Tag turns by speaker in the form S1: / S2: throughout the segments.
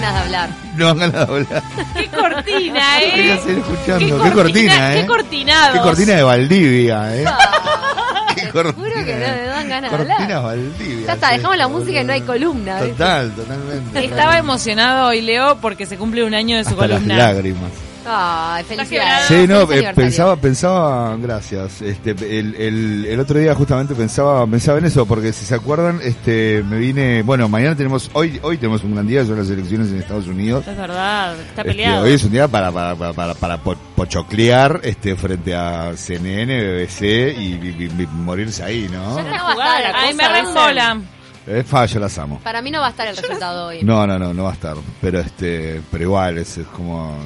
S1: dan ganas de hablar.
S2: No dan ganas de hablar.
S3: ¡Qué cortina, eh!
S2: Quería seguir escuchando.
S3: Qué
S2: Qué cortina,
S3: Qué
S2: eh.
S3: cortinado.
S2: Qué cortina de Valdivia, eh. Qué cortina.
S1: Juro que no me dan ganas de
S2: Cortina
S1: hablar.
S2: Valdivia.
S1: Ya está,
S2: sí,
S1: dejamos la
S2: boludo.
S1: música y no hay columna. ¿viste?
S2: Total, totalmente.
S3: Estaba emocionado hoy Leo porque se cumple un año de su
S2: Hasta las
S3: columna.
S2: lágrimas.
S1: Ay, felicidades.
S2: Sí, no, eh, pensaba, pensaba, gracias. Este, el, el, el otro día justamente pensaba, pensaba en eso, porque si se acuerdan, este, me vine, bueno, mañana tenemos, hoy, hoy tenemos un gran día, son las elecciones en Estados Unidos.
S3: Es verdad, está
S2: Este,
S3: peleado.
S2: hoy es un día para, para, para, para, para po- pochoclear, este, frente a CNN, BBC y, y- y- y morirse ahí, ¿no?
S1: Ya no va a estar
S3: Ay, me
S1: dicen.
S3: reembola.
S2: Es fa, yo las amo.
S1: Para mí no va a estar el resultado hoy.
S2: No, no, no, no va a estar. Pero este, pero igual, es, es como,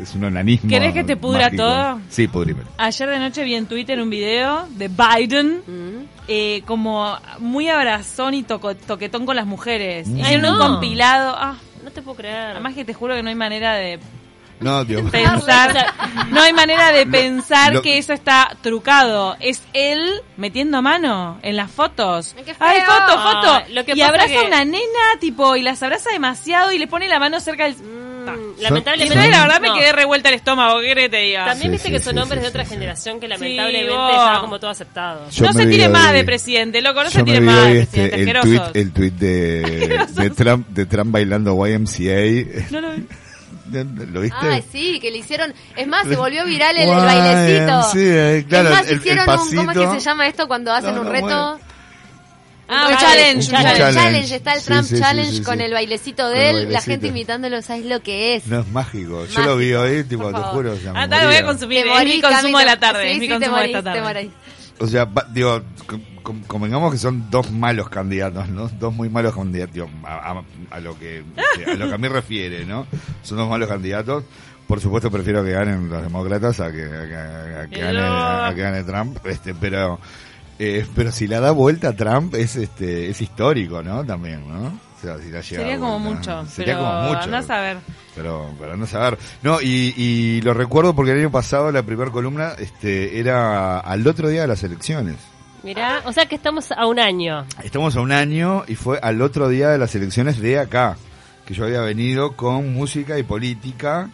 S2: es un onanismo.
S3: ¿Querés que te pudra
S2: mágico.
S3: todo?
S2: Sí, pudrime.
S3: Ayer de noche vi en Twitter un video de Biden
S1: Mm.
S3: eh, como muy abrazón y toco- toquetón con las mujeres.
S2: Mm.
S3: Hicieron
S4: Ay,
S3: un
S4: no.
S3: compilado. Ah,
S4: No te puedo creer.
S3: además que te juro que no hay manera de
S2: No, Dios
S3: pensar, no hay manera de pensar
S2: lo-
S3: que eso está trucado. Es él metiendo mano en las fotos.
S1: Ay, qué feo.
S3: Ay, foto, foto.
S4: Ah, lo que
S3: y abraza
S4: que-
S3: a una nena, tipo, y las abraza demasiado y le pone la mano cerca del...
S4: Mm,
S3: Y
S4: lamentablemente.
S3: la verdad me quedé revuelta el estómago, ¿qué que te diga?
S4: También viste
S2: sí,
S4: que son
S2: sí,
S4: hombres
S2: sí,
S4: de otra
S2: sí.
S4: generación que
S3: Sí,
S4: lamentablemente estaba como todo aceptado.
S2: Yo
S3: no se tire más de presidente, loco, no se tire más de
S2: este,
S3: presidente,
S2: el tweet,
S3: asquerosos.
S2: el tweet de, de Trump, de Trump bailando YMCA.
S3: No lo vi.
S2: ¿Lo viste?
S1: Ay, sí, que le hicieron. Es más, se volvió viral el, bailecito.
S2: sí, claro,
S1: es más,
S2: el- el
S1: hicieron un. ¿Cómo es que se llama esto cuando hacen
S2: No,
S1: un reto?
S3: Ah,
S1: Un challenge,
S3: challenge,
S1: un challenge.
S3: challenge.
S1: challenge, Está el
S2: Sí,
S1: Trump
S2: sí,
S1: Challenge
S2: sí, sí.
S1: con el bailecito de él, la gente imitándolo, ¿sabes lo que es?
S2: No es mágico. Yo lo vi hoy, tipo,
S1: Por
S2: te
S1: favor.
S2: juro. o sea, me
S3: Ah, tal, voy a consumir.
S1: Te
S3: Es mi
S1: morís,
S3: consumo de la tarde.
S1: sí,
S3: es mi
S1: sí, te
S3: consumo de esta tarde.
S2: O sea, va- digo, convengamos que son dos malos candidatos, ¿no? Dos muy malos candidatos, a, a- a lo que a lo que a mí refiere, ¿no? Son dos malos candidatos. Por supuesto prefiero que ganen los demócratas a que, a que, a que gane, a que gane Trump, este, pero eh, pero si la da vuelta a Trump es este es histórico, ¿no? También, ¿no? O sea, si la llega
S3: Sería como mucho.
S2: Sería
S3: pero
S2: como mucho.
S3: andás a ver.
S2: Pero, pero no saber. No, y, y lo recuerdo porque el año pasado la primera columna este era al otro día de las elecciones.
S4: Mirá, o sea que estamos a un año.
S2: Estamos a un año y fue al otro día de las elecciones de acá, que yo había venido con música y política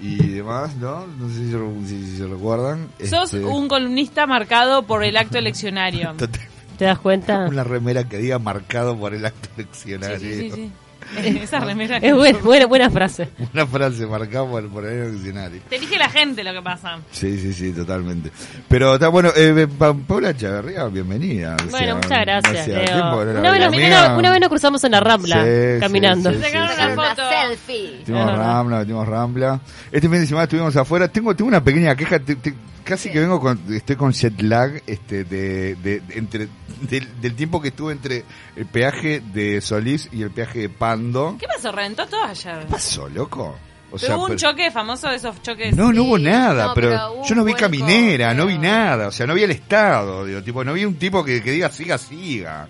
S2: y demás, ¿no? No sé si, si- si se recuerdan.
S3: Sos
S2: Este,
S3: un columnista marcado por el acto eleccionario.
S4: ¿Te das cuenta?
S2: Una remera que diga marcado por el acto eleccionario.
S3: Sí, sí, sí, sí. Esa remera.
S4: Es buena, buena, buena frase.
S2: Una frase marcada por, por el acto eleccionario.
S3: Te elige la gente lo que pasa.
S2: Sí, sí, sí, totalmente. Pero está bueno, eh, Pa- Paula Echeverría, bienvenida.
S4: Bueno,
S2: sea,
S4: muchas gracias,
S2: tiempo no
S4: Una vez, nos, una- una vez nos cruzamos en la Rambla,
S2: Sí,
S4: caminando.
S2: sí,
S3: Sacaron una.
S1: Una selfie.
S2: Rambla, tuvimos Rambla. Este fin de semana estuvimos afuera. Tengo, tengo una pequeña queja. te- te- casi que vengo con, estoy con jet lag, este, de, de- de- entre, del, del tiempo que estuve entre el peaje de Solís y el peaje de Pando.
S3: ¿Qué pasó? ¿Reventó todo ayer?
S2: ¿Qué pasó, loco? O
S3: Pero hubo un
S2: pero-
S3: choque famoso de esos choques.
S2: No, no hubo nada,
S1: no,
S2: pero,
S1: pero hubo
S2: yo no vi caminera, no vi nada, o sea, no vi el Estado, digo, tipo, no vi un tipo que, que diga siga, siga.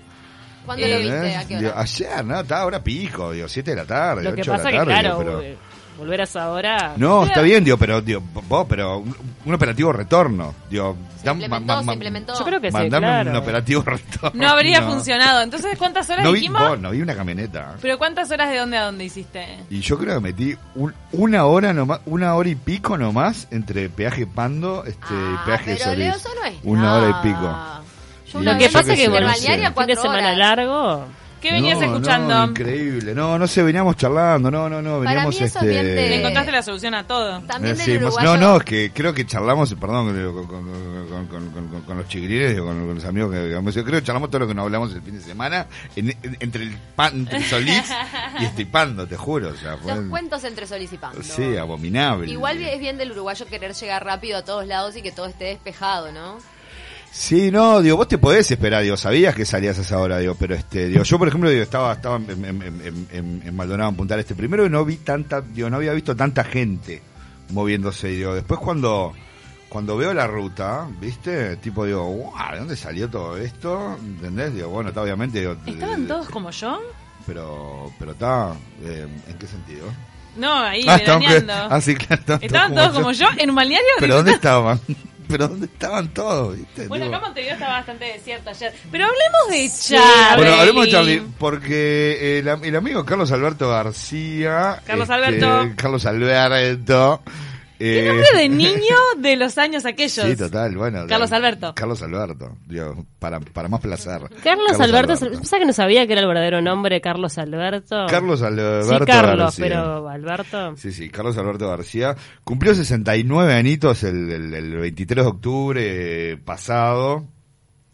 S1: ¿Cuándo lo
S2: ¿Entendés?
S1: viste? ¿A qué
S2: Digo, ayer, no, estaba ahora pico, digo, 7 de la tarde,
S4: Lo que
S2: 8 de la
S4: que,
S2: tarde,
S4: claro,
S2: digo, pero...
S4: volver a esa hora.
S2: No, está bien, digo, pero, digo, vos, pero un, un operativo retorno, digo,
S1: Se
S2: dam-
S1: implementó,
S2: ma-
S1: se
S2: ma-
S1: implementó.
S4: Yo creo que sí,
S2: mandame
S4: claro.
S2: un operativo retorno.
S3: No habría funcionado. Entonces, ¿cuántas horas
S2: No vi,
S3: dijimos?
S2: vos, no vi una camioneta.
S3: Pero ¿cuántas horas de dónde a dónde hiciste?
S2: Y yo creo que metí un- una hora nomás, una hora y pico nomás entre peaje Pando este, y
S1: Ah,
S2: peaje
S1: pero
S2: Solís.
S1: Leo, eso no es
S2: Una hora y pico.
S1: Yo
S2: Y
S4: Lo que pasa es que
S1: balneario
S2: sé.
S1: a
S4: fin
S1: cuatro
S4: de semana
S1: horas.
S4: largo.
S3: ¿Qué venías
S2: No,
S3: escuchando?
S2: No, increíble. No, no sé, veníamos charlando. No, no, no,
S1: Para
S2: veníamos
S1: mí eso
S2: este.
S1: es bien de-
S3: Le encontraste la solución a todo.
S1: También
S2: Eh,
S1: del
S2: sí,
S1: uruguayo.
S2: no, no, es que creo que charlamos, perdón, con, con, con, con- con- con- con los con, con los amigos que digamos, yo creo que charlamos todo lo que nos hablamos el fin de semana en- en- entre el pan, entre el Solís y este Pando, te juro. O sea, fue,
S1: Los cuentos entre Sol y Pando.
S2: sí, abominable.
S1: Igual es bien del uruguayo querer llegar rápido a todos lados y que todo esté despejado, ¿no?
S2: Sí, no, digo, vos te podés esperar, digo, sabías que salías a esa hora, digo, pero este, digo, yo por ejemplo, digo, estaba, estaba en, en, en- Maldonado, en Punta del Este, primero no vi tanta, digo, no había visto tanta gente moviéndose, digo, después cuando, cuando veo la ruta, viste, tipo, digo, wow, ¿de dónde salió todo esto? ¿Entendés? Digo, bueno, está obviamente, digo,
S3: ¿Estaban
S2: eh,
S3: todos como yo?
S2: pero, pero está, eh, ¿en qué sentido?
S3: No, ahí
S2: estaban que-
S3: veraneando.
S2: ah, sí, claro, estaban
S3: ¿Estaban todos como yo en un balneario?
S2: ¿Pero dónde estaban? Pero ¿dónde estaban todos? ¿Viste?
S3: Bueno,
S2: Tipo-
S3: acá Montevideo estaba bastante desierto ayer. Pero hablemos de Charlie.
S2: Bueno, hablemos de Charlie, porque el, el amigo Carlos Alberto García.
S3: Carlos
S2: este,
S3: Alberto.
S2: Carlos Alberto.
S3: ¿Qué
S2: eh,
S3: nombre de niño de los años aquellos?
S2: Sí, total, bueno.
S3: Carlos
S2: de-
S3: Alberto.
S2: Carlos Alberto, digo, para, para más placer.
S4: Carlos, Alberto, ¿sabes que no sabía que era el verdadero nombre Carlos Alberto?
S2: Carlos Alberto
S4: Sí, Carlos,
S2: García.
S4: pero Alberto.
S2: Sí, sí, Carlos Alberto García. Cumplió 69 añitos el, el- el 23 de octubre pasado.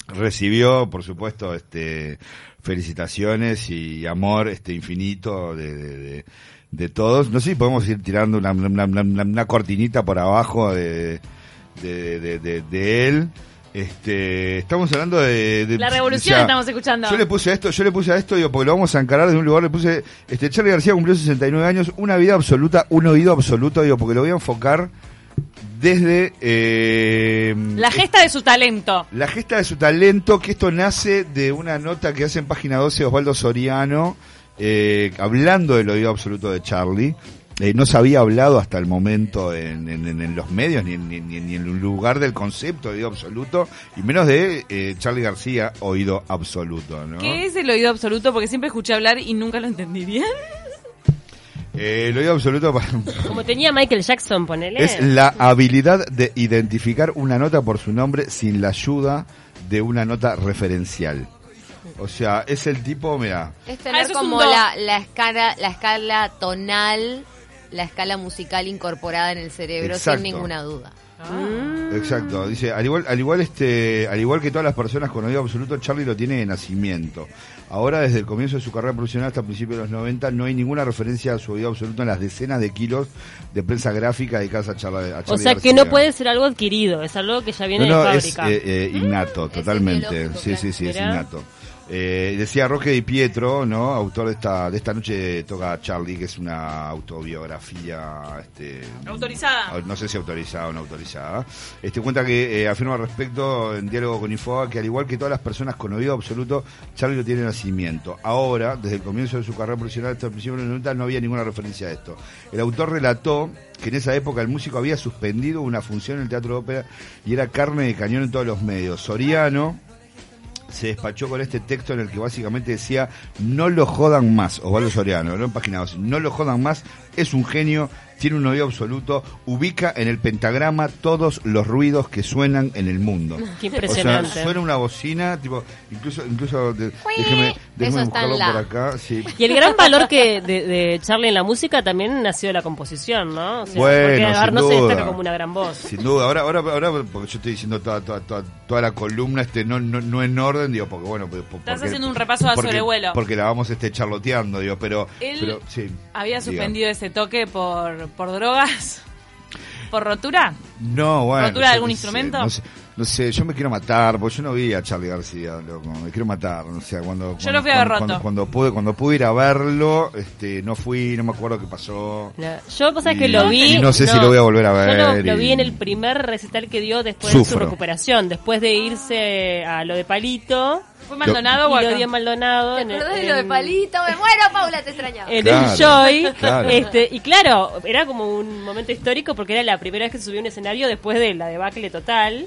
S2: Recibió, por supuesto, este felicitaciones y amor este infinito de, de, de- de todos. No sé si podemos ir tirando una, una, una- una- una cortinita por abajo de, de, de, de- de él. Este, estamos hablando de, de-
S3: La revolución
S2: o sea,
S3: estamos escuchando.
S2: Yo le puse a esto, yo le puse a esto, digo, porque lo vamos a encarar desde un lugar, le puse, este, Charlie García cumplió 69 años, una vida absoluta, un oído absoluto, digo, porque lo voy a enfocar desde eh,
S3: La gesta de su talento.
S2: la gesta de su talento, que esto nace de una nota que hace en página 12 Osvaldo Soriano, eh, hablando del oído absoluto de Charlie. Eh, no se había hablado hasta el momento en, en- en- en los medios, ni, en- ni, ni- ni en el lugar del concepto de oído absoluto, y menos de eh, Charlie García, oído absoluto. ¿no?
S3: ¿Qué es el oído absoluto? Porque siempre escuché hablar y nunca lo entendí bien.
S2: Eh, el oído absoluto para-
S4: Como tenía Michael Jackson, ponele.
S2: es la habilidad de identificar una nota por su nombre sin la ayuda de una nota referencial. O sea, es el tipo, mira,
S1: Es
S3: Ah,
S1: tener como la, la escala, la escala tonal, la escala musical incorporada en el cerebro
S2: Exacto.
S1: sin ninguna duda.
S3: Ah.
S2: Exacto, dice, al igual, al igual este, al igual que todas las personas con oído absoluto, Charlie lo tiene de nacimiento. Ahora, desde el comienzo de su carrera profesional hasta principios de los 90, no hay ninguna referencia a su oído absoluto en las decenas de kilos de prensa gráfica dedicadas a Charlie, a
S4: o sea que no puede ser algo adquirido, es algo que ya viene
S2: No, no,
S4: de
S2: es
S4: fábrica.
S2: eh, eh, innato,
S1: Es
S2: totalmente.
S1: biológico,
S2: Sí, sí, sí, es
S4: Mirá.
S2: innato. Eh, decía Roque Di Pietro, ¿no? Autor de esta, de esta noche toca Charlie, que es una autobiografía, este,
S3: Autorizada.
S2: no sé si autorizada o no autorizada. Este cuenta que eh, afirma al respecto en diálogo con Infoa que al igual que todas las personas con oído absoluto, Charlie lo tiene de nacimiento. Ahora, desde el comienzo de su carrera profesional hasta el principio de los 90 no había ninguna referencia a esto. El autor relató que en esa época el músico había suspendido una función en el teatro de ópera y era carne de cañón en todos los medios. Soriano se despachó con este texto en el que básicamente decía no lo jodan más, Osvaldo Soriano, ¿no? 12, no lo jodan más, es un genio, tiene un oído absoluto, ubica en el pentagrama todos los ruidos que suenan en el mundo.
S4: Qué
S2: O
S4: impresionante.
S2: sea, suena una bocina, tipo, incluso, incluso, de- déjeme, déjeme buscarlo
S1: la.
S2: por acá, sí.
S4: Y el gran valor que de, de Charlie en la música también nació de la composición, ¿no? O sea,
S2: Bueno,
S4: porque a ver,
S2: sin
S4: no se
S2: duda.
S4: destaca como una gran voz.
S2: Sin duda, ahora, ahora, ahora, porque yo estoy diciendo toda, toda, toda, toda la columna, este, no, no, no en orden, digo, porque bueno, pues, por-
S3: Estás
S2: porque-
S3: haciendo un repaso a
S2: porque-
S3: sobrevuelo.
S2: Porque la vamos este charloteando, digo, pero,
S3: Él
S2: pero sí.
S3: Había
S2: diga.
S3: suspendido ese toque por, por drogas. ¿Por rotura?
S2: No, bueno.
S3: ¿Rotura de algún
S2: sé,
S3: instrumento?
S2: no, sé, no sé, yo me quiero matar, porque yo no vi a Charlie García, loco, me quiero matar, o sea, cuando...
S3: Yo lo
S2: cuando-
S3: fui a ver
S2: cuando,
S3: roto.
S2: Cuando, cuando pude, cuando pude ir a verlo, este, no fui, no me acuerdo qué pasó.
S4: Yo, pasa
S2: Y-
S4: que lo vi.
S2: y no sé si lo voy a volver a ver
S4: Yo lo, lo
S2: y-
S4: vi en el primer recital que dio después de su recuperación, después de irse a lo de Palito.
S3: ¿Fue Maldonado o acá?
S4: dio en Maldonado.
S1: ¿Te
S4: en
S1: acordás de lo de
S4: en-
S1: palito? Me muero, Paula, te extrañaba.
S4: en
S2: Claro,
S4: el Joy.
S2: claro.
S4: Este, y claro, era como un momento histórico porque era la primera vez que a un escenario después de la debacle total.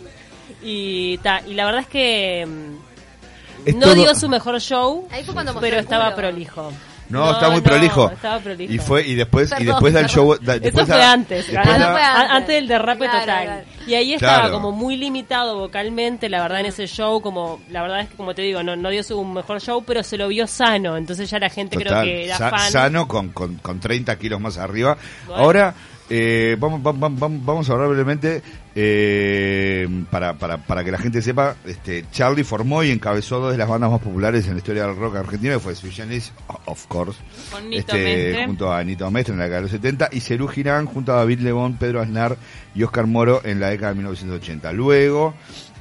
S4: Y, ta, y la verdad es que mm,
S2: Es
S4: no
S2: todo-
S4: dio su mejor show,
S1: Ahí fue cuando mostró
S4: pero estaba prolijo.
S2: No, estaba muy prolijo.
S4: Estaba prolijo.
S2: Y fue, y después, y
S1: Perdón,
S2: después del show, da-
S4: Eso
S2: después
S4: fue
S2: da-
S4: antes,
S2: después da-
S1: no fue
S4: a-
S1: antes.
S4: antes del derrape
S1: Claro,
S4: total.
S1: claro.
S4: Y ahí estaba
S2: Claro.
S4: como muy limitado vocalmente, la verdad, en ese show, como, la verdad es que como te digo, no, no dio su mejor show, pero se lo vio sano, entonces ya la gente
S2: Total,
S4: creo que era
S2: sa-
S4: fan.
S2: sano con, con, con 30 kilos más arriba.
S4: Bueno.
S2: Ahora, eh, vamos, vamos, vamos, vamos a hablar brevemente eh, para, para, para que la gente sepa, este Charlie formó y encabezó dos de las bandas más populares en la historia del rock argentino, que fue Sui Generis, of course,
S3: Con Nito
S2: este, junto a Nito Mestre en la década de los 70, y Cerú Girán junto a David Lebón, Pedro Aznar y Oscar Moro en la década de 1980. Luego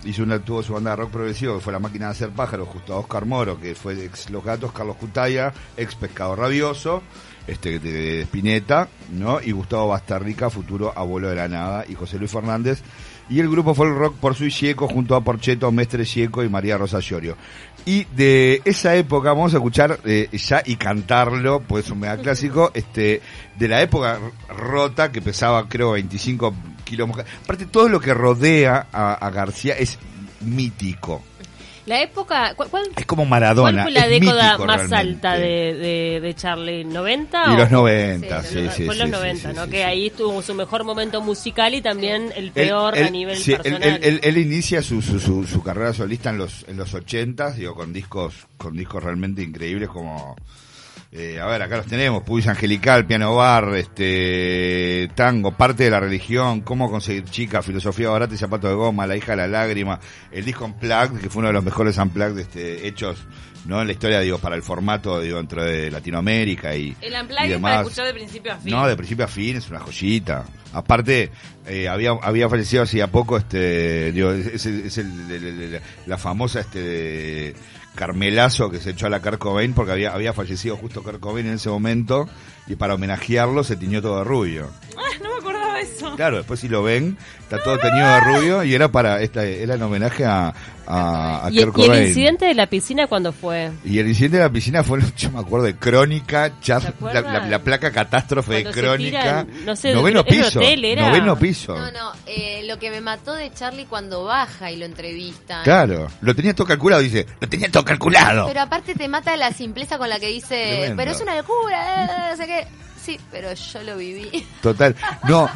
S2: hizo una, tuvo su banda de rock progresivo, que fue La Máquina de Hacer Pájaros, justo a Oscar Moro, que fue ex Los Gatos, Carlos Cutaya, ex Pescado Rabioso, este de, de Spinetta, ¿no? Y Gustavo Bastarrica, futuro abuelo de la nada, y José Luis Fernández. Y el grupo fue el rock por Sui Gieco junto a Porcheto, Mestre Gieco y María Rosa Llorio. Y de esa época vamos a escuchar eh, ya y cantarlo, pues es un mega clásico, este, de la época rota que pesaba creo 25 quilombos. Aparte, todo lo que rodea a, a García es mítico.
S4: La época, ¿cuál, cuál-
S2: Es como Maradona.
S4: cuál fue la
S2: es
S4: década
S2: mítico
S4: más
S2: realmente.
S4: alta de, de, de Charlie? ¿90?
S2: Y los 90,
S1: Sí,
S2: sí, sí.
S4: fue
S2: sí,
S4: los
S2: sí,
S4: 90,
S2: sí,
S4: ¿no? que ahí tuvo su mejor momento musical y también el peor
S2: él-
S4: a nivel personal.
S2: Él, él- él inicia su, su, su, su carrera solista en los en los 80 digo, con discos con discos realmente increíbles como eh, a ver, acá los tenemos, Pubis Angelical, Piano Bar, este, Tango, Parte de la Religión, Cómo conseguir chica, Filosofía Barata y Zapato de Goma, La hija de la lágrima, el disco Unplugged, que fue uno de los mejores Unplugged este, hechos no en la historia, digo, para el formato, digo, dentro de Latinoamérica y,
S3: El
S2: y
S3: unplugged para
S2: demás.
S3: escuchar de principio a fin.
S2: No, de principio a fin es una joyita. Aparte, eh, había había fallecido hacía poco, este, digo, es, es el- es el- el- el- el- la famosa este de Carmelazo que se echó a la Kurt Cobain porque había fallecido justo Kurt Cobain en ese momento y para homenajearlo se tiñó todo de rubio.
S3: Ah, no me de eso.
S2: Claro, después si lo ven, está todo teñido de rubio y era para esta era en homenaje a a, a
S4: ¿Y,
S2: Kurt
S4: y el incidente de la piscina cuándo fue?
S2: Y el incidente de la piscina fue, yo me acuerdo, de Crónica, Chas-
S4: ¿Se
S2: la,
S4: acuerdan?
S2: la- la placa catástrofe
S4: Cuando
S2: de Crónica.
S4: tiran, no sé,
S2: noveno
S4: ¿era un
S2: piso.
S4: hotel, era?
S2: Noveno piso.
S1: No, no, eh, lo que me mató de Charlie cuando baja y lo entrevistan.
S2: Claro, lo tenía todo calculado, dice, lo tenía todo calculado.
S1: Pero aparte te mata la simpleza con la que dice,
S2: Tremendo.
S1: pero es una locura, eh, no sé qué. Sí, pero yo lo viví.
S2: Total. No,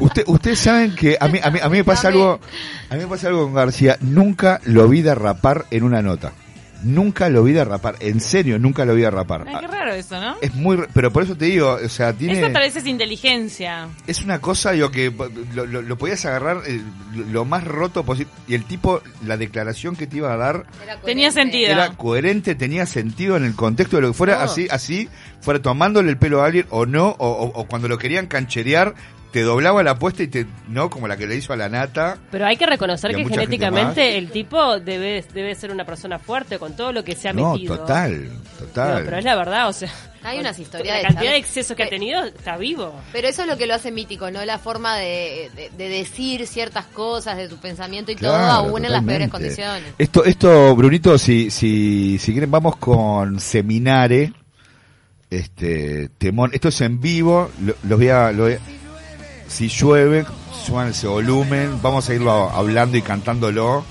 S2: usted, ustedes saben que a mí, a mí, a mí me pasa algo, a mí me pasa algo con García. Nunca lo vi derrapar en una nota. Nunca lo vi derrapar. En serio, nunca lo vi derrapar.
S3: Ay, qué raro eso, ¿no?
S2: Es muy, pero por eso te digo, o sea, tiene.
S3: Eso tal vez es inteligencia.
S2: es una cosa, digo, que lo, lo- lo podías agarrar eh, lo, más roto posible. Y el tipo, la declaración que te iba a dar
S3: Tenía sentido.
S2: era coherente, tenía sentido en el contexto de lo que fuera,
S4: No.
S2: así, así, fuera tomándole el pelo a alguien o no, o, o- o cuando lo querían cancherear, te doblaba la apuesta y te, no, como la que le hizo a la nata.
S4: Pero hay que reconocer que genéticamente el tipo debe, debe ser una persona fuerte con todo lo que se ha
S2: No,
S4: metido.
S2: total, total.
S4: No, pero es la verdad, o sea.
S1: Hay unas historias
S4: La
S1: de
S4: cantidad de excesos que ha tenido, está vivo.
S1: Pero eso es lo que lo hace mítico, ¿no? La forma de, de- de decir ciertas cosas de tu pensamiento y todo, aún en las peores condiciones.
S2: Esto, esto, Brunito, si, si, si quieren, vamos con Seminare. Este, temón. Esto es en vivo. Lo, los voy a, lo voy a- si llueve, suban ese volumen. Vamos a irlo hablando y cantándolo.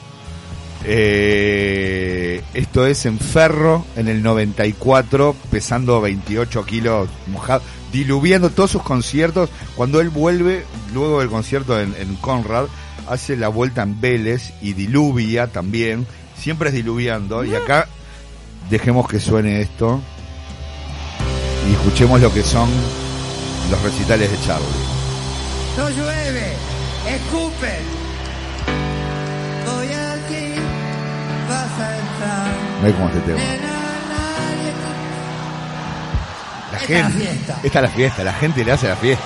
S2: Eh, esto es en Ferro, en el 94, pesando 28 kilos mojado, diluviando todos sus conciertos. Cuando él vuelve, luego del concierto en, en Conrad, hace la vuelta en Vélez y diluvia también. Siempre es diluviando. Y acá dejemos que suene esto y escuchemos lo que son los recitales de Charlie.
S5: No llueve, escupen. Voy aquí, vas a entrar.
S2: Ve cómo este tema. La
S5: Esta es la
S2: gente,
S5: fiesta.
S2: esta es la fiesta, la gente le hace la fiesta.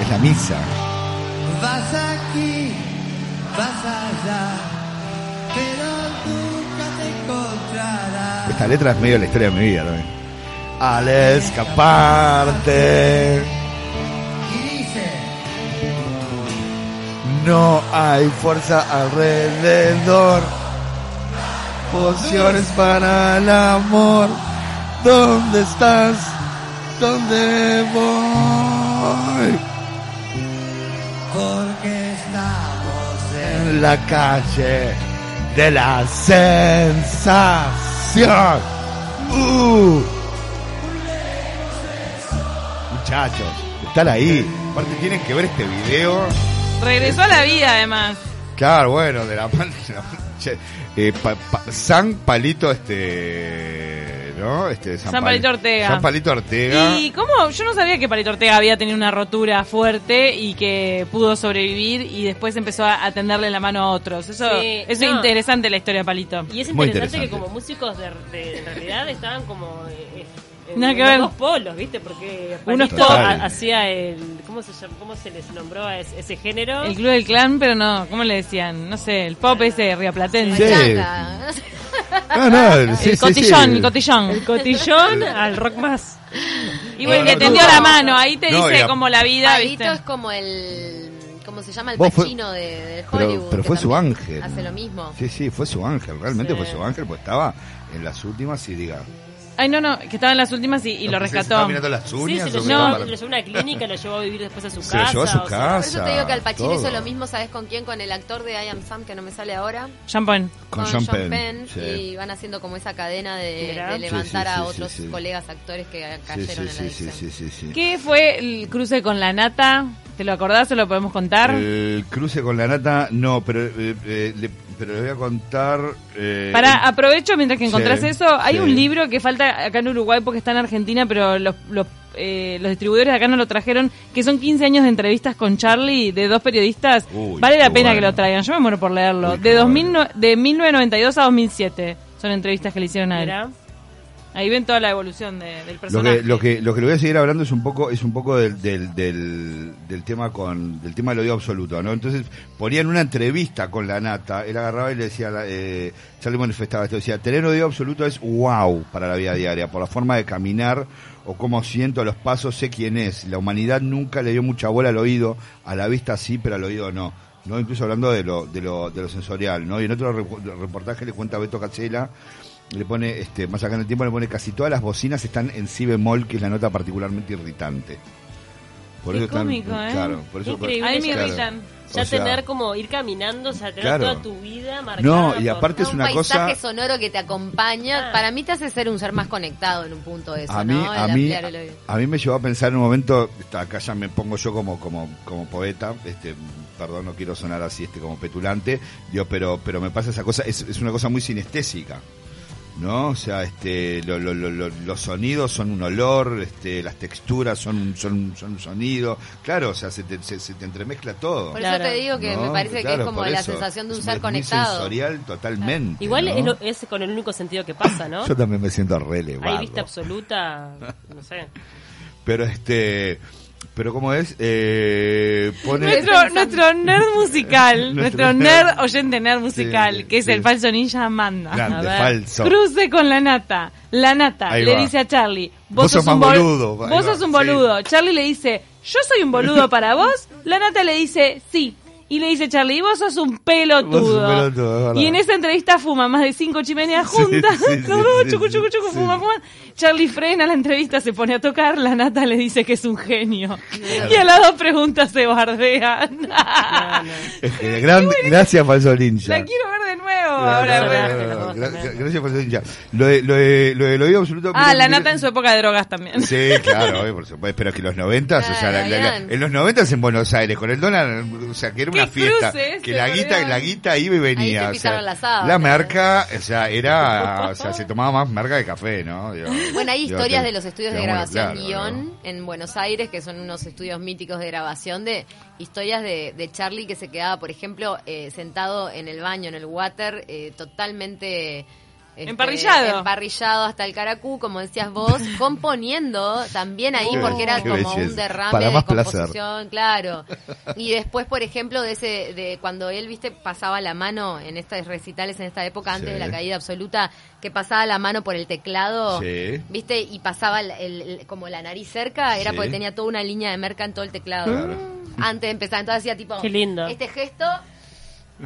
S2: Es la misa.
S5: Vas aquí, vas allá, pero nunca te encontrarás.
S2: Esta letra es medio la historia de mi vida también. Al escaparte,
S5: Y dice,
S2: no hay fuerza alrededor. Pociones para el amor. ¿Dónde estás? ¿Dónde voy?
S5: porque estamos en
S2: En la calle de la sensación. Uh. Muchachos, están ahí. Aparte tienen que ver este video.
S3: Regresó a la vida, además.
S2: Claro, bueno, de la mano. de la mano- che, eh, pa- pa- San Palito, este. ¿No? Este,
S3: San Palito Ortega.
S2: San Palito Ortega.
S3: ¿Y cómo? Yo no sabía que Palito Ortega había tenido una rotura fuerte y que pudo sobrevivir y después empezó a tenderle la mano a otros. Eso,
S4: Sí,
S3: eso es interesante la historia de Palito.
S4: Y es
S2: Muy
S4: interesante, que como músicos de, de- en realidad estaban como eh,
S3: que
S4: los
S3: ver.
S4: dos polos, ¿viste? Porque Palito hacía el ¿cómo se llama? ¿Cómo se les nombró a ese, ese género?
S3: El Club del Clan, pero no, ¿cómo le decían? No sé, el pop ese riaplatense.
S2: Sí.
S1: Bachata.
S2: No, no, sí,
S3: el
S2: sí,
S3: cotillón,
S2: sí.
S3: el cotillón.
S4: El cotillón al rock más.
S3: Y bueno,
S2: No,
S3: le
S2: no,
S3: tendió
S2: no.
S3: la mano, ahí te
S2: No,
S3: dice
S2: era-
S3: como la vida,
S1: Palito
S3: ¿viste?
S1: es como el. ¿Cómo se llama? El
S2: Vos fue-
S1: pachino de, de
S2: Pero-
S1: Hollywood.
S2: pero
S1: que
S2: fue su ángel.
S1: Hace lo mismo.
S2: Sí, sí, fue su ángel, realmente
S4: Sí.
S2: fue su ángel, pues estaba en las últimas y diga,
S3: Ay, no, no, que estaba en las últimas y, y
S2: No,
S3: lo
S2: pues,
S3: rescató.
S2: ¿estaba mirando las
S4: Sí,
S2: uñas
S4: se lo llevó,
S2: qué?
S3: No.
S4: lo llevó a una clínica, lo llevó a vivir después a su
S2: Se
S4: casa.
S2: lo llevó a su
S4: o sea,
S2: casa.
S1: Por eso te digo que Al Pacino hizo lo mismo, ¿sabes con quién? Con el actor de I Am Sam, que no me sale ahora.
S3: Champagne.
S2: Con Sean Penn, sí.
S1: Y van haciendo como esa cadena de,
S4: Sí,
S1: levantar
S2: sí,
S1: a
S2: sí,
S1: otros
S2: sí, sí.
S1: colegas actores que
S2: Sí,
S1: cayeron
S2: sí,
S1: en la
S2: sí, sí,
S1: adicción.
S2: sí, sí, sí.
S3: ¿Qué fue el cruce con la nata? ¿Te lo acordás o lo podemos contar?
S2: El cruce con la nata, no, pero, eh, eh, le, pero le voy a contar. eh,
S3: Para,
S2: el-
S3: aprovecho mientras que encontrás
S2: Sí,
S3: eso. Hay
S2: sí.
S3: un libro que falta acá en Uruguay porque está en Argentina, pero los, los, eh, los distribuidores de acá no lo trajeron, que son 15 años de entrevistas con Charlie de dos periodistas.
S2: Uy,
S3: vale la pena
S2: bueno.
S3: que lo traigan. Yo me muero por leerlo.
S2: Uy,
S3: de, 2000
S2: bueno.
S3: no- de 1992 a 2007 son entrevistas que le hicieron a él.
S4: mirá.
S3: Ahí ven toda la evolución de- del
S2: Lo
S3: personaje.
S2: que, lo que lo que le voy a seguir hablando es un poco es un poco del, del, del, del tema con del tema del odio absoluto no entonces ponían una entrevista con la nata él agarraba y le decía eh, Charlie manifestaba esto decía tener odio absoluto es wow para la vida diaria por la forma de caminar o cómo siento los pasos sé quién es. La humanidad nunca le dio mucha bola al oído a la vista sí pero al oído no no incluso hablando de lo de lo, de lo sensorial no y en otro reportaje le cuenta Beto Cachela le pone, este, más acá en el tiempo, le pone casi todas las bocinas están en si bemol, que es la nota particularmente irritante. Por
S3: Qué
S2: eso están,
S3: cómico, ¿eh?
S2: claro, por eso
S4: Increíble.
S3: A mí me
S4: Claro.
S3: irritan.
S4: Ya
S2: O sea,
S4: tener como ir caminando, o sea, tener
S2: Claro.
S4: toda tu vida marcada.
S2: No, y
S4: por-
S2: aparte es
S1: un
S2: una
S1: paisaje
S2: cosa
S1: sonoro que te acompaña.
S4: Ah.
S1: Para mí te hace ser un ser más conectado en un punto de eso,
S2: a mí,
S1: ¿no?
S2: a mí,
S1: el
S2: a mí me llevó a pensar en un momento, acá ya me pongo yo como, como, como poeta, este, perdón, no quiero sonar así, este, como petulante, digo, pero, pero me pasa esa cosa, es, es una cosa muy sinestésica. ¿No? O sea, este, lo- lo- lo- lo- los sonidos son un olor, este, las texturas son, son, son un sonido. Claro, o sea, se te, se, se te entremezcla todo.
S1: Por
S4: Claro.
S1: eso te digo que
S2: ¿no?
S1: me parece que es como la
S2: eso.
S1: sensación de un
S2: Es
S1: ser conectado.
S2: sensorial totalmente.
S4: Igual
S2: ¿no?
S4: es, lo- es con el único sentido que pasa, ¿no?
S2: Yo también me siento re elevado.
S4: Hay vista absoluta, no sé.
S2: Pero este, pero como es, eh, pone...
S3: Nuestro, nuestro nerd musical,
S2: Nuestro nerd.
S3: oyente nerd musical,
S2: Sí,
S3: que es
S2: sí.
S3: el falso ninja Amanda.
S2: Grande, falso.
S3: Cruce con la nata. La nata
S2: Ahí
S3: le
S2: va.
S3: dice a Charlie,
S2: Vos sos
S3: bol-
S2: boludo.
S3: Vos
S2: va,
S3: sos un
S2: sí.
S3: boludo. Charlie le dice, yo soy un boludo para vos. La nata le dice, sí. Y le dice Charlie, vos sos un pelotudo.
S2: Vos sos un pelotudo,
S3: y en esa entrevista fuma más de cinco chimeneas juntas.
S2: sí, sí,
S3: Los dos,
S2: sí,
S3: chucu, chucu, chucu,
S2: sí.
S3: fuma, fuma. Charlie frena la entrevista, se pone a tocar. La nata le dice que es un genio. Y a las dos preguntas se bardean.
S2: Es que gran- gracias, falso ninja.
S3: La quiero ver de nuevo.
S2: No,
S3: ahora,
S2: no. Gracias, falso ninja. Lo de, lo de, lo del oído absoluto.
S3: Ah,
S2: mira-
S3: la
S2: mira-
S3: nata en su época de drogas también.
S2: Sí, claro, eh, por supuesto. Pero que los noventas, o sea, la- la- la-
S1: Bien.
S2: en los noventas en Buenos Aires, con el dólar, o sea, que era una
S3: ¿Qué
S2: fiesta,
S3: ese,
S2: que la
S3: por
S2: guita, la guita iba y venía.
S1: Ahí te
S2: o sea,
S1: pisaron la sábana.
S2: la merca, o sea, era, o sea, se tomaba más merca de café, ¿no? Digo,
S1: Bueno, hay
S2: digo,
S1: historias
S2: te-
S1: de los estudios de grabación
S2: bueno,
S1: guion
S2: claro,
S1: en Buenos Aires, que son unos estudios míticos de grabación de historias de, de Charlie que se quedaba, por ejemplo, eh, sentado en el baño, en el water, eh, totalmente... este,
S3: Emparrillado.
S1: Emparrillado hasta el caracú, como decías vos, componiendo también ahí, porque era como un derrame
S2: Para
S1: de
S2: más placer.
S1: composición, claro. Y después, por ejemplo, de ese de cuando él, viste, pasaba la mano en estos recitales en esta época, antes
S2: Sí.
S1: de la caída absoluta, que pasaba la mano por el teclado,
S2: Sí.
S1: viste, y pasaba el, el- el- como la nariz cerca, era
S2: Sí.
S1: porque tenía toda una línea de merca en todo el teclado.
S2: Claro.
S1: Antes de empezar, entonces hacía tipo
S4: Qué lindo.
S1: este gesto.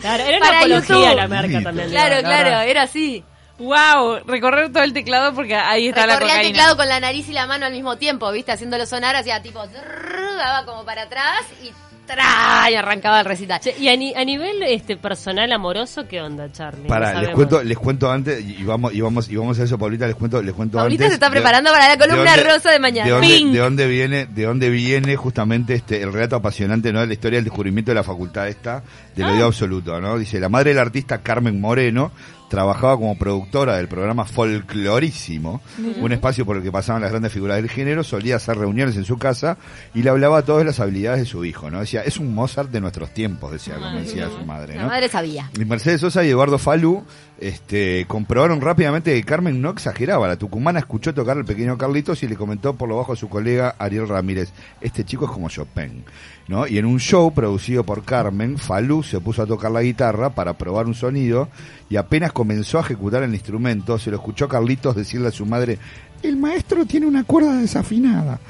S4: Claro, era una apología
S1: YouTube.
S4: la marca también.
S1: Claro,
S4: la
S1: claro, era así.
S3: Wow, recorrer todo el teclado porque ahí está la
S1: Recorría el
S3: cocaína.
S1: teclado con la nariz y la mano al mismo tiempo, viste, haciéndolo sonar, hacía tipo, daba como para atrás y ¡tra! y arrancaba el recital.
S4: Che, y a, ni- a nivel este personal amoroso, ¿qué onda, Charlie?
S2: Para,
S4: No
S2: les cuento, les cuento antes, y vamos, y vamos, y vamos a eso, Paulita, les cuento, les cuento
S1: Paulita
S2: antes.
S1: se está
S2: de-
S1: preparando para la columna rosa de mañana.
S2: De dónde, de viene, de dónde viene justamente este, el relato apasionante, ¿no? De la historia del descubrimiento de la facultad esta, del
S1: Ah.
S2: oído absoluto, ¿no? Dice, la madre del artista Carmen Moreno trabajaba como productora del programa Folclorísimo, un espacio por el que pasaban las grandes figuras del género, solía hacer reuniones en su casa y le hablaba a todas las habilidades de su hijo, ¿no? Decía, es un Mozart de nuestros tiempos, decía, como decía su madre,
S1: La
S2: ¿no?
S1: madre sabía.
S2: Y Mercedes Sosa y Eduardo Falú este, comprobaron rápidamente que Carmen no exageraba. La tucumana escuchó tocar al pequeño Carlitos y le comentó por lo bajo a su colega Ariel Ramírez, este chico es como Chopin. ¿no? Y en un show producido por Carmen, Falú se puso a tocar la guitarra para probar un sonido y apenas comenzó a ejecutar el instrumento, se lo escuchó Carlitos decirle a su madre, el maestro tiene una cuerda desafinada.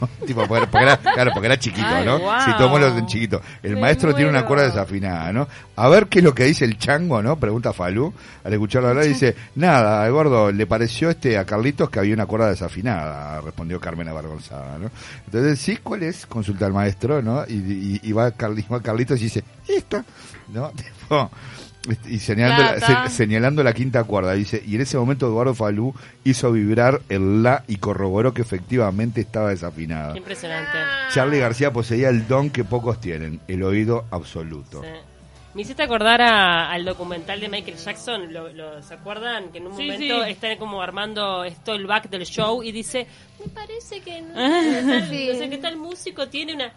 S2: No, tipo, porque, porque era, claro, porque era chiquito,
S3: Ay,
S2: ¿no?
S3: wow.
S2: Si tomó los de chiquito. El
S4: Me
S2: maestro tiene una cuerda desafinada, ¿no? A ver qué es lo que dice el chango, ¿no? Pregunta Falú. Al escucharlo hablar dice, nada, gordo, le pareció este a Carlitos que había una cuerda desafinada, respondió Carmen avergonzada, ¿no? Entonces, sí, ¿cuál es? Consulta al maestro, ¿no? Y, y- y va, Carli- va Carlitos y dice, esta, ¿no? Tipo, y señalando la, se- señalando la quinta cuerda, dice, y en ese momento Eduardo Falú hizo vibrar el la y corroboró que efectivamente estaba desafinada.
S4: Qué impresionante.
S2: Charlie García poseía el don que pocos tienen, el oído absoluto.
S4: Sí. Me hiciste acordar a- al documental de Michael Jackson, lo, lo- ¿se acuerdan? Que en un
S3: Sí,
S4: momento
S3: sí.
S4: están como armando esto el back del show y dice, me parece que no,
S1: Sí.
S4: no sé qué tal músico tiene una...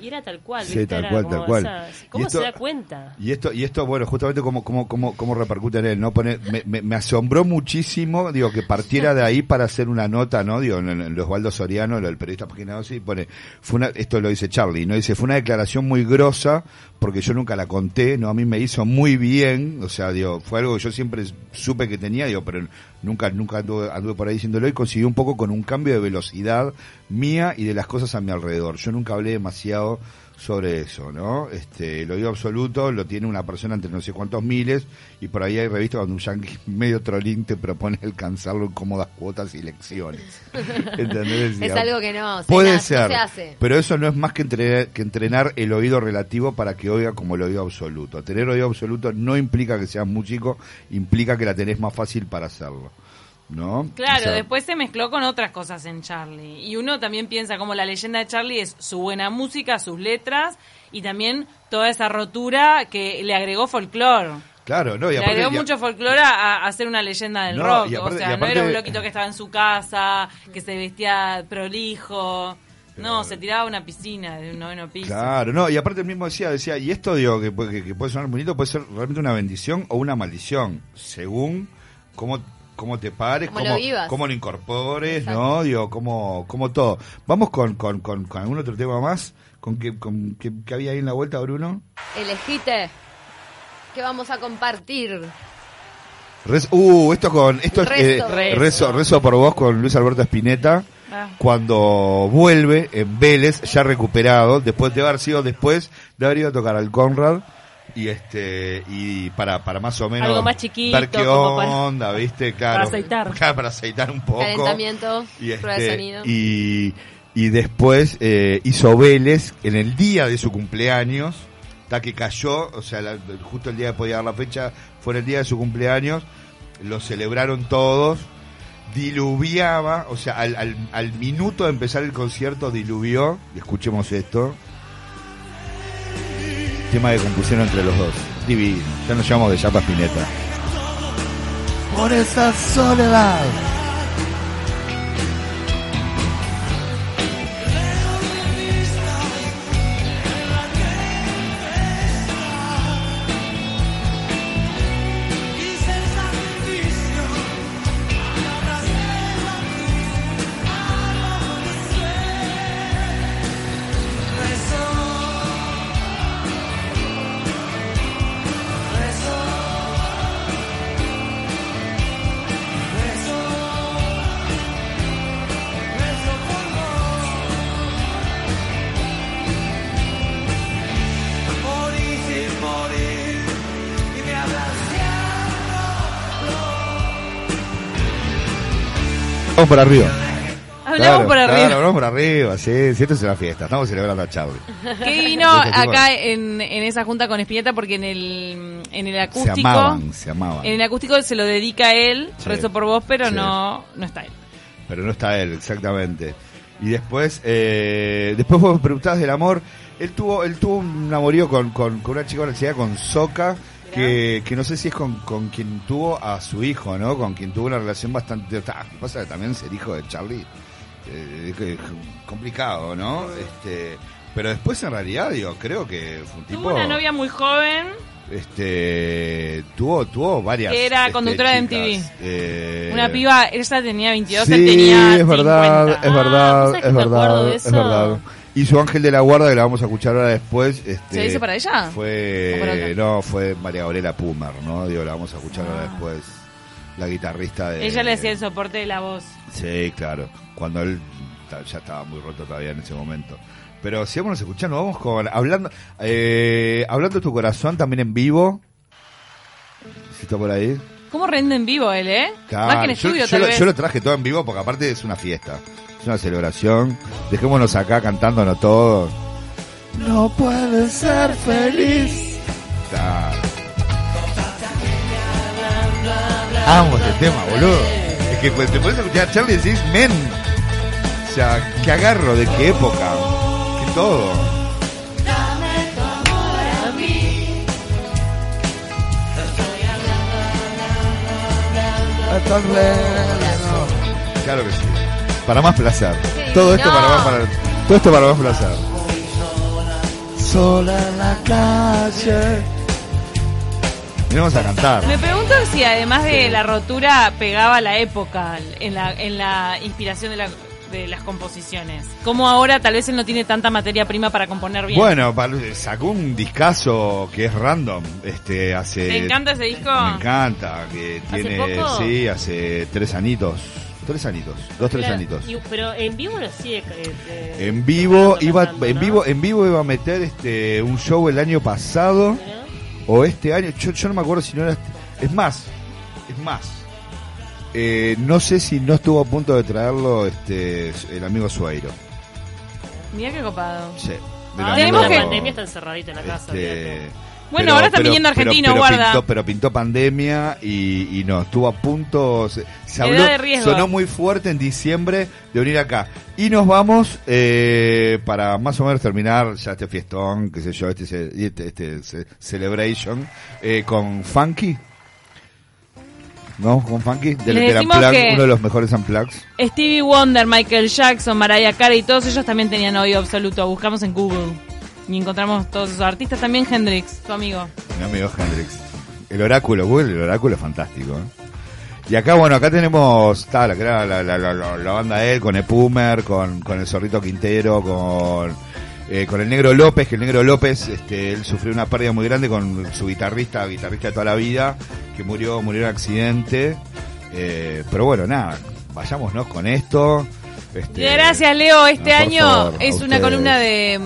S4: Y era tal cual,
S2: Sí, tal
S4: Era
S2: cual,
S4: como
S2: tal cual.
S4: ¿Cómo
S2: esto-
S4: se da cuenta?
S2: Y esto, y esto, bueno, justamente como, como, como, como repercute en él, ¿no? Pone, me, me, me asombró muchísimo, digo, que partiera de ahí para hacer una nota, ¿no? Digo, en, en los Osvaldo Soriano, lo del periodista página 12, y pone, fue una, esto lo dice Charlie, ¿no? Dice, fue una declaración muy grosa, porque yo nunca la conté, ¿no? A mí me hizo muy bien, o sea, digo, fue algo que yo siempre supe que tenía, digo, pero nunca, nunca anduve, anduve por ahí diciéndolo y consiguió un poco con un cambio de velocidad mía y de las cosas a mi alrededor. Yo nunca hablé demasiado sobre eso, ¿no? Este, el oído absoluto lo tiene una persona entre no sé cuántos miles y por ahí hay revistas donde un yankee medio trolín te propone alcanzarlo en cómodas cuotas y lecciones. ¿Entendés?
S1: Es algo que no se
S2: Puede
S1: nace,
S2: ser,
S1: se hace.
S2: pero eso no es más que entrenar, que entrenar el oído relativo para que oiga como el oído absoluto. Tener oído absoluto no implica que seas músico, implica que la tenés más fácil para hacerlo. ¿No?
S3: Claro,
S2: O sea,
S3: después se mezcló con otras cosas en Charlie. Y uno también piensa como la leyenda de Charlie es su buena música, sus letras y también toda esa rotura que le agregó folclore.
S2: Claro, no, y
S3: Le
S2: aparte,
S3: agregó
S2: y a-
S3: mucho folclore a, a ser una leyenda del
S2: No,
S3: rock.
S2: aparte-
S3: o sea,
S2: aparte-
S3: no era un loquito que estaba en su casa, que se vestía prolijo. No, se tiraba a una piscina de un noveno piso.
S2: Claro, no, y aparte él mismo decía, decía, y esto digo que, puede- que, que puede sonar bonito, puede ser realmente una bendición o una maldición, según cómo, cómo te pares,
S1: Cómo
S2: cómo,
S1: lo vivas.
S2: cómo lo incorpores,
S1: Exacto.
S2: ¿no? Digo, cómo, cómo todo. Vamos con, con, con, con algún otro tema más, con que, con que, que había ahí en la vuelta, Bruno.
S1: Elegite. ¿Qué vamos a compartir?
S2: Rez- uh, esto con, esto es,
S1: Rezo.
S2: eh, rezo, rezo por vos con Luis Alberto Spinetta.
S3: Ah.
S2: cuando vuelve en Vélez, ya recuperado, después de haber sido después de haber ido a tocar al Conrad y este y para para más o menos
S4: Algo más chiquito,
S2: ver qué
S4: como para-
S2: onda, ¿viste? Claro.
S4: aceitar.
S2: Claro, para aceitar un poco.
S1: Calentamiento,
S2: y
S1: prueba de
S2: este,
S1: sonido.
S2: y y después eh, hizo Vélez en el día de su cumpleaños, hasta que cayó, o sea, la- justo el día que podía dar la fecha, fue el día de su cumpleaños, lo celebraron todos, diluviaba, o sea, al, al, al minuto de empezar el concierto diluvió, y escuchemos esto. Tema que compusieron entre los dos. Ya nos llamamos de Chapa Spinetta. Por esa soledad. Vamos por arriba.
S3: Hablamos
S2: Claro,
S3: por arriba.
S2: Claro, vamos por arriba, sí, sí, esto es una fiesta. Estamos celebrando a Charlie.
S3: ¿Qué vino acá en, en esa junta con Espineta? Porque en el, en el
S2: Se
S3: acústico.
S2: amaban, se amaban.
S3: En el acústico se lo dedica a él,
S2: Sí.
S3: rezo por vos, pero
S2: Sí.
S3: no, no está él.
S2: pero no está él, exactamente. Y después, eh, después vos preguntabas del amor. Él tuvo, él tuvo un amorío con, con, con una chica de la ciudad, con Soca, que, que no sé si es con, con quien tuvo a su hijo, ¿no? Con quien tuvo una relación bastante... Ah, pasa que también ser hijo de Charlie eh, es complicado, ¿no? Este, pero después en realidad, digo, creo que fue un tipo...
S3: Tuvo una novia muy joven,
S2: Este, tuvo, tuvo varias...
S3: Que era
S2: este,
S3: conductora de. MTV.
S2: Eh,
S3: una piba, ella tenía 22,
S2: Sí,
S3: él tenía
S2: es verdad,
S3: 50.
S2: es verdad,
S4: Ah, ¿vos sabés que
S2: es verdad, es verdad. Y su ángel de la guarda, que la vamos a escuchar ahora después. Este,
S3: ¿Se hizo para ella? ¿O para
S2: Fue, no, fue María Gabriela Pumer, ¿no? Digo, la vamos a escuchar ahora
S3: Ah.
S2: después. la guitarrista de...
S3: Ella le hacía el soporte de la voz.
S2: Sí, claro. Cuando él ya estaba muy roto todavía en ese momento. Pero sigámonos escuchando, vamos con hablando eh, hablando de tu corazón también en vivo. Si está por ahí.
S3: ¿Cómo rende en vivo él, eh?
S2: Claro,
S3: Más que en
S2: yo,
S3: estudio,
S2: yo
S3: tal
S2: lo,
S3: vez.
S2: yo lo traje todo en vivo porque aparte es una fiesta, es una celebración. Dejémonos acá cantándonos todos. No puedes ser feliz. Claro. Amo este tema, boludo. Es que pues, te puedes escuchar a Charlie y decís, men. O sea, qué agarro, de qué época, que todo. Claro que sí. Para más placer.
S1: Sí,
S2: Todo esto
S1: no.
S2: para más para, todo esto para más placer. Sola en la calle. Y vamos a cantar.
S3: Me pregunto si además de la rotura pegaba la época en la, en la inspiración de, la- de las composiciones. Como ahora tal vez él no tiene tanta materia prima para componer bien.
S2: Bueno, sacó un discazo que es random. Este hace.
S3: ¿Te encanta ese disco?
S2: Me encanta. Que
S4: ¿Hace
S2: tiene.
S4: poco?
S2: Sí, hace tres anitos. Tres anitos. Dos, tres
S4: Claro,
S2: anitos.
S4: y- pero en vivo no sigue. eh, eh,
S2: En vivo iba, en
S4: ¿no?
S2: vivo, en vivo iba a meter este un show el año pasado o este año. Yo, yo no me acuerdo si no era. este- Es más, es más. Eh, no sé si no estuvo a punto de traerlo este el amigo Sueiro.
S3: Mira qué copado.
S2: Sí.
S4: Ahora
S3: Tenemos
S4: con la
S3: que-
S4: pandemia está encerradito en la casa.
S2: Este,
S3: Bueno, ahora está viniendo argentino, guarda.
S2: Pintó, pero pintó pandemia y, y no, estuvo a punto, se, habló,
S3: de
S2: sonó muy fuerte en diciembre de venir acá. Y nos vamos eh, para más o menos terminar ya este fiestón, qué sé yo, este, este, este ce- celebration, eh, con Funky. ¿No? Con Funky, del,
S3: que-
S2: uno de los mejores unplugs.
S3: Stevie Wonder, Michael Jackson, Mariah Carey, todos ellos también tenían oído absoluto. Buscamos en Google y encontramos todos esos artistas. También Hendrix, tu amigo.
S2: Mi amigo Hendrix. El oráculo, Google, el oráculo es fantástico. ¿eh? Y acá, bueno, acá tenemos ta, la, banda de él, con Epumer, con, con el Zorrito Quintero, con, eh, con el Negro López, que el Negro López, este, él sufrió una pérdida muy grande con su guitarrista, guitarrista de toda la vida, que murió, murió en accidente. Eh, pero bueno, nada, vayámonos con esto. Este,
S3: Gracias, Leo. Este
S2: no,
S3: año
S2: favor,
S3: es una columna de.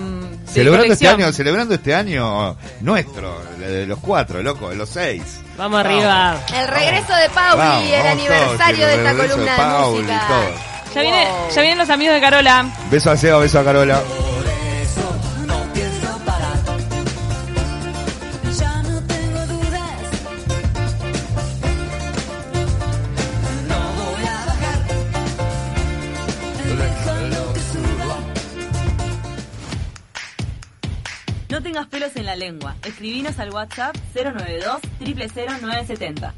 S2: Celebrando este año, celebrando este año nuestro, de los cuatro, loco, de los seis.
S4: Vamos arriba.
S1: El regreso de Pauli,
S2: Vamos,
S1: el
S2: vamos
S1: aniversario
S2: todos,
S1: de esta columna
S2: de
S1: música.
S3: Ya, viene, ya vienen los amigos de Carola.
S2: Beso a Seba, beso a Carola.
S6: En la lengua. Escribinos al WhatsApp 092 000970.